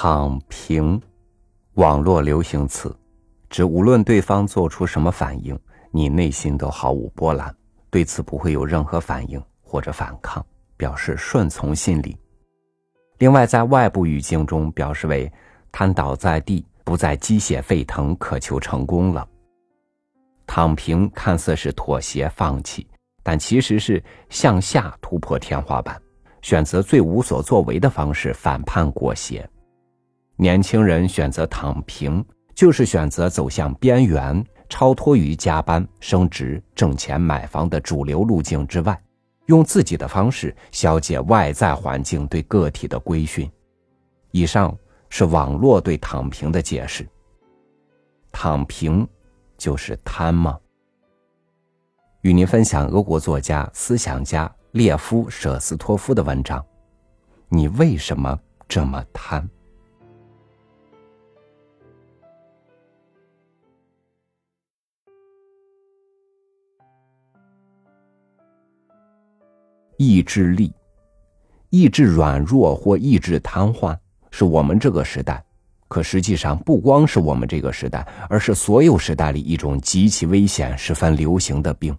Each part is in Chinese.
躺平，网络流行词，指无论对方做出什么反应，你内心都毫无波澜，对此不会有任何反应或者反抗，表示顺从心理。另外，在外部语境中，表示为瘫倒在地，不再鸡血沸腾，渴求成功了。躺平看似是妥协放弃，但其实是向下突破天花板，选择最无所作为的方式，反叛裹挟。年轻人选择躺平，就是选择走向边缘，超脱于加班、升职、挣钱、买房的主流路径之外，用自己的方式消解外在环境对个体的规训。以上是网络对躺平的解释。躺平就是贪吗？与您分享俄国作家、思想家列夫·舍斯托夫的文章：你为什么这么贪？意志力、意志软弱或意志瘫痪，是我们这个时代，可实际上不光是我们这个时代，而是所有时代里一种极其危险、十分流行的病。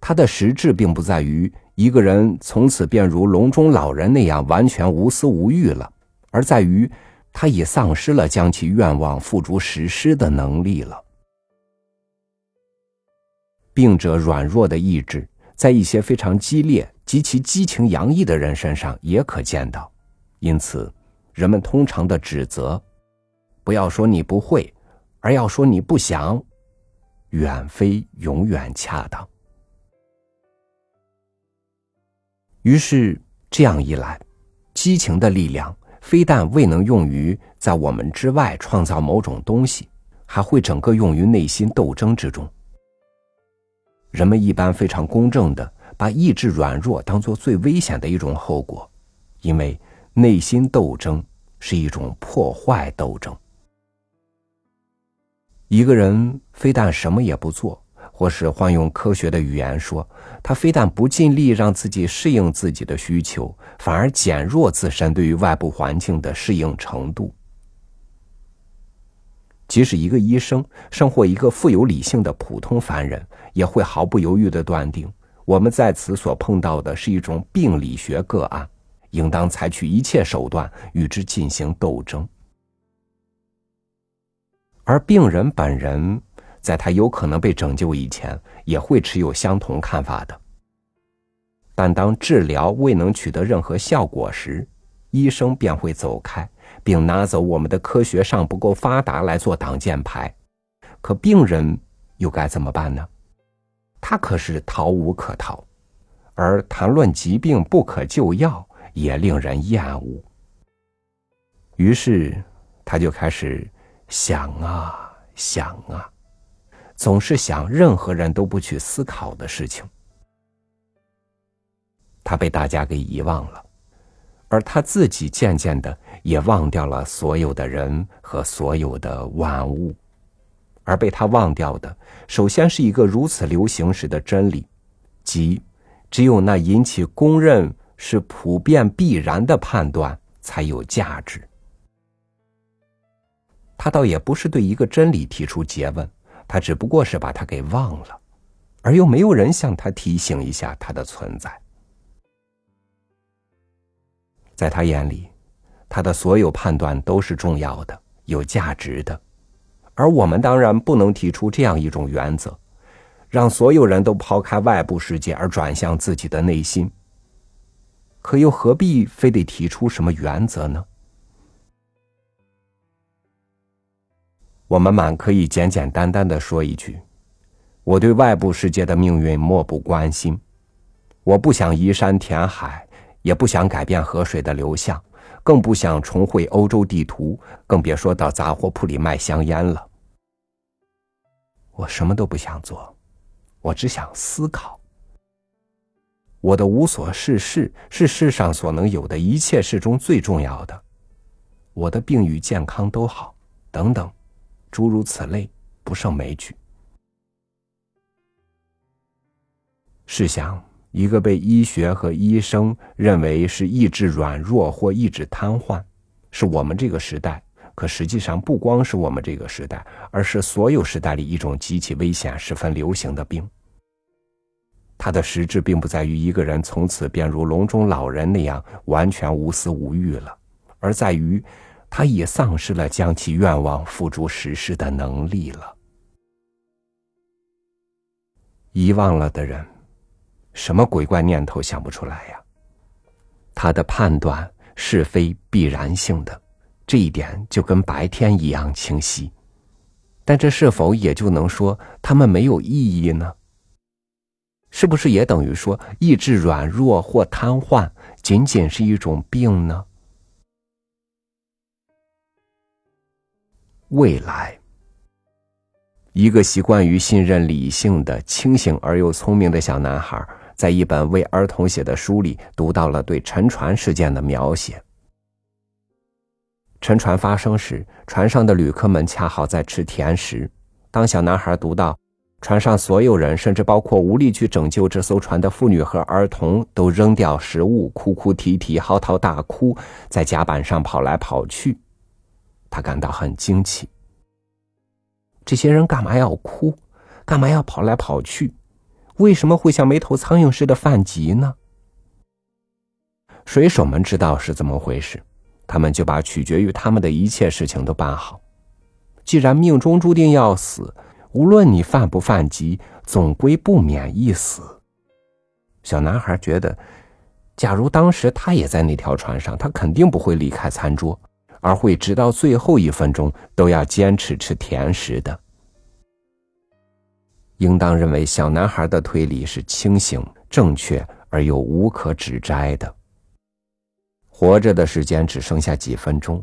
它的实质并不在于一个人从此便如笼中老人那样完全无私无欲了，而在于他已丧失了将其愿望付诸实施的能力了。病者软弱的意志。在一些非常激烈、极其激情洋溢的人身上也可见到，因此，人们通常的指责，不要说你不会，而要说你不想，远非永远恰当。于是这样一来，激情的力量非但未能用于在我们之外创造某种东西，还会整个用于内心斗争之中。人们一般非常公正的把意志软弱当做最危险的一种后果，因为内心斗争是一种破坏斗争。一个人非但什么也不做，或是换用科学的语言说，他非但不尽力让自己适应自己的需求，反而减弱自身对于外部环境的适应程度。即使一个医生，生活一个富有理性的普通凡人，也会毫不犹豫的断定，我们在此所碰到的是一种病理学个案，应当采取一切手段与之进行斗争。而病人本人，在他有可能被拯救以前，也会持有相同看法的。但当治疗未能取得任何效果时，医生便会走开。并拿走我们的科学尚不够发达来做挡箭牌，可病人又该怎么办呢？他可是逃无可逃，而谈论疾病不可救药也令人厌恶。于是他就开始想啊想啊，总是想任何人都不去思考的事情。他被大家给遗忘了。而他自己渐渐的也忘掉了所有的人和所有的万物，而被他忘掉的，首先是一个如此流行时的真理，即只有那引起公认是普遍必然的判断才有价值。他倒也不是对一个真理提出诘问，他只不过是把它给忘了，而又没有人向他提醒一下它的存在。在他眼里，他的所有判断都是重要的、有价值的，而我们当然不能提出这样一种原则，让所有人都抛开外部世界而转向自己的内心。可又何必非得提出什么原则呢？我们满可以简简单单的说一句：我对外部世界的命运漠不关心，我不想移山填海。也不想改变河水的流向，更不想重绘欧洲地图，更别说到杂货铺里卖香烟了。我什么都不想做，我只想思考。我的无所事事是世上所能有的一切事中最重要的。我的病与健康都好，等等，诸如此类，不胜枚举。试想。一个被医学和医生认为是意志软弱或意志瘫痪，是我们这个时代，可实际上不光是我们这个时代，而是所有时代里一种极其危险、十分流行的病。它的实质并不在于一个人从此便如笼中老人那样完全无私无欲了，而在于他已丧失了将其愿望付诸实施的能力了。遗忘了的人，什么鬼怪念头想不出来呀？他的判断是非必然性的，这一点就跟白天一样清晰。但这是否也就能说他们没有意义呢？是不是也等于说意志软弱或瘫痪仅仅是一种病呢？未来，一个习惯于信任理性的清醒而又聪明的小男孩，在一本为儿童写的书里读到了对沉船事件的描写。沉船发生时，船上的旅客们恰好在吃甜食。当小男孩读到船上所有人，甚至包括无力去拯救这艘船的妇女和儿童，都扔掉食物，哭哭啼啼、嚎啕大哭，在甲板上跑来跑去。他感到很惊奇。这些人干嘛要哭？干嘛要跑来跑去？为什么会像没头苍蝇似的犯急呢？水手们知道是怎么回事，他们就把取决于他们的一切事情都办好。既然命中注定要死，无论你犯不犯急，总归不免一死。小男孩觉得，假如当时他也在那条船上，他肯定不会离开餐桌。而会直到最后一分钟都要坚持吃甜食的。应当认为小男孩的推理是清醒、正确而又无可指摘的。活着的时间只剩下几分钟，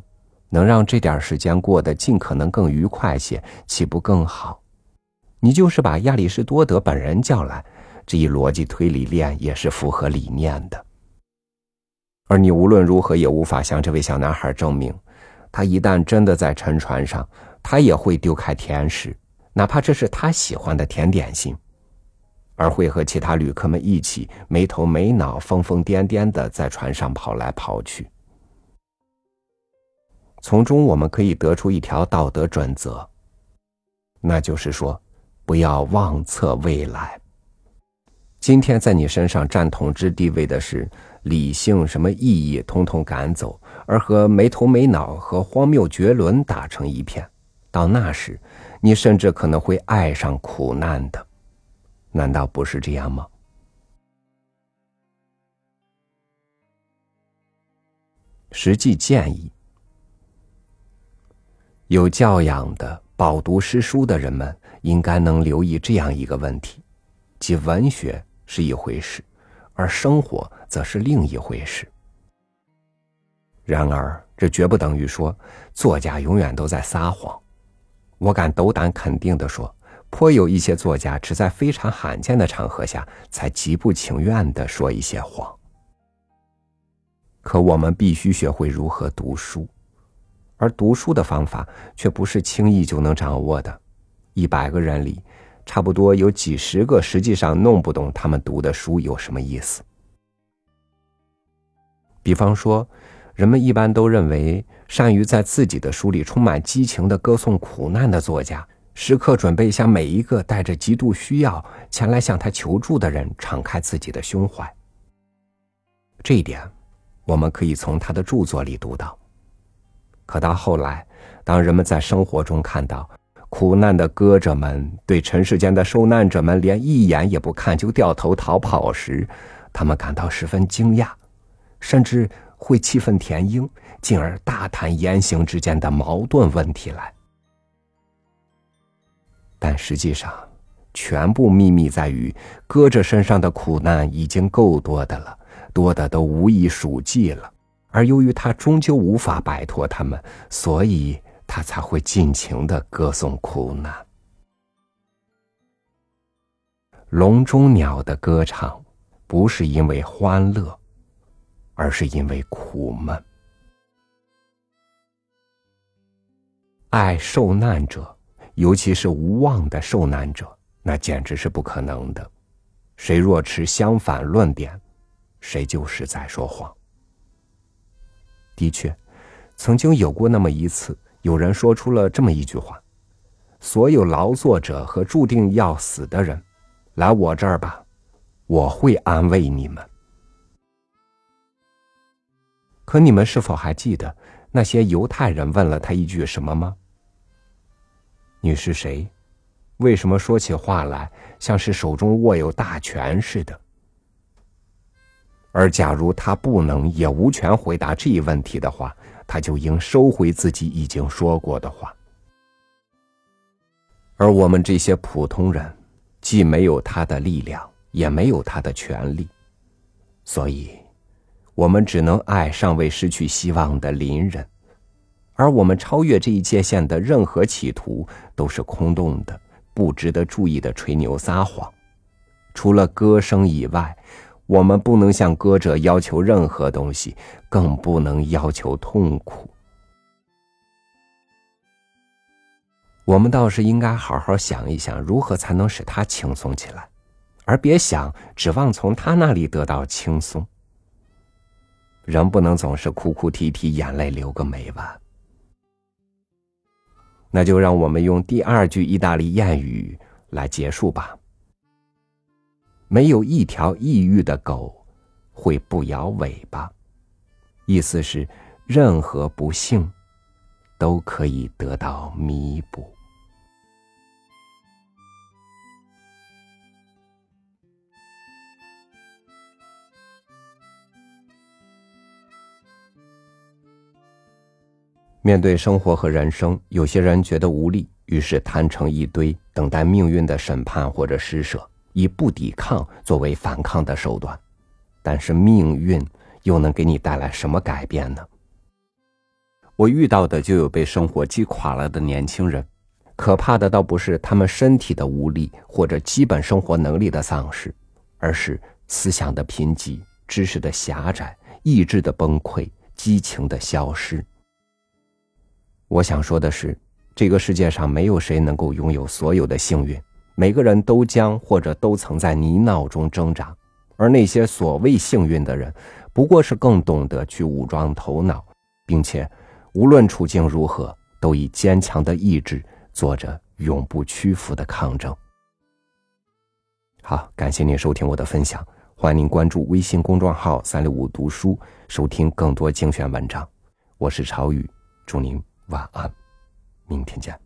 能让这点时间过得尽可能更愉快些，岂不更好？你就是把亚里士多德本人叫来，这一逻辑推理链也是符合理念的。而你无论如何也无法向这位小男孩证明。他一旦真的在沉船上，他也会丢开甜食，哪怕这是他喜欢的甜点心，而会和其他旅客们一起没头没脑、疯疯癫癫的在船上跑来跑去。从中我们可以得出一条道德准则，那就是说，不要妄测未来。今天在你身上占统治地位的是理性，什么意义统统赶走。而和没头没脑和荒谬绝伦打成一片，到那时，你甚至可能会爱上苦难的，难道不是这样吗？实际建议：有教养的、饱读诗书的人们，应该能留意这样一个问题，即文学是一回事，而生活则是另一回事。然而，这绝不等于说作家永远都在撒谎。我敢斗胆肯定的说，颇有一些作家只在非常罕见的场合下才极不情愿的说一些谎。可我们必须学会如何读书，而读书的方法却不是轻易就能掌握的。一百个人里，差不多有几十个实际上弄不懂他们读的书有什么意思。比方说。人们一般都认为，善于在自己的书里充满激情的歌颂苦难的作家，时刻准备向每一个带着极度需要前来向他求助的人敞开自己的胸怀。这一点，我们可以从他的著作里读到。可到后来，当人们在生活中看到苦难的歌者们对尘世间的受难者们连一眼也不看就掉头逃跑时，他们感到十分惊讶，甚至。会气愤填膺，进而大谈言行之间的矛盾问题来。但实际上，全部秘密在于，搁着身上的苦难已经够多的了，多的都无以数计了。而由于他终究无法摆脱他们，所以他才会尽情的歌颂苦难。笼中鸟的歌唱，不是因为欢乐。而是因为苦闷，爱受难者，尤其是无望的受难者，那简直是不可能的。谁若持相反论点，谁就是在说谎。的确，曾经有过那么一次，有人说出了这么一句话：“所有劳作者和注定要死的人，来我这儿吧，我会安慰你们。”可你们是否还记得那些犹太人问了他一句什么吗？你是谁？为什么说起话来像是手中握有大权似的？而假如他不能也无权回答这一问题的话，他就应收回自己已经说过的话。而我们这些普通人，既没有他的力量，也没有他的权利，所以，我们只能爱尚未失去希望的邻人。而我们超越这一界限的任何企图，都是空洞的、不值得注意的吹牛撒谎。除了歌声以外。我们不能向歌者要求任何东西，更不能要求痛苦。我们倒是应该好好想一想，如何才能使他轻松起来，而别想指望从他那里得到轻松。人不能总是哭哭啼啼，眼泪流个没完。那就让我们用第二句意大利谚语来结束吧。没有一条抑郁的狗会不摇尾巴，意思是任何不幸都可以得到弥补。面对生活和人生，有些人觉得无力，于是摊成一堆，等待命运的审判或者施舍。以不抵抗作为反抗的手段，但是命运又能给你带来什么改变呢？我遇到的就有被生活击垮了的年轻人，可怕的倒不是他们身体的无力或者基本生活能力的丧失，而是思想的贫瘠、知识的狭窄、意志的崩溃、激情的消失。我想说的是，这个世界上没有谁能够拥有所有的幸运。每个人都将或者都曾在泥淖中挣扎，而那些所谓幸运的人，不过是更懂得去武装头脑，并且无论处境如何，都以坚强的意志做着永不屈服的抗争。好，感谢您收听我的分享，欢迎您关注微信公众号“三六五读书”，收听更多精选文章。我是朝雨，祝您晚安，明天见。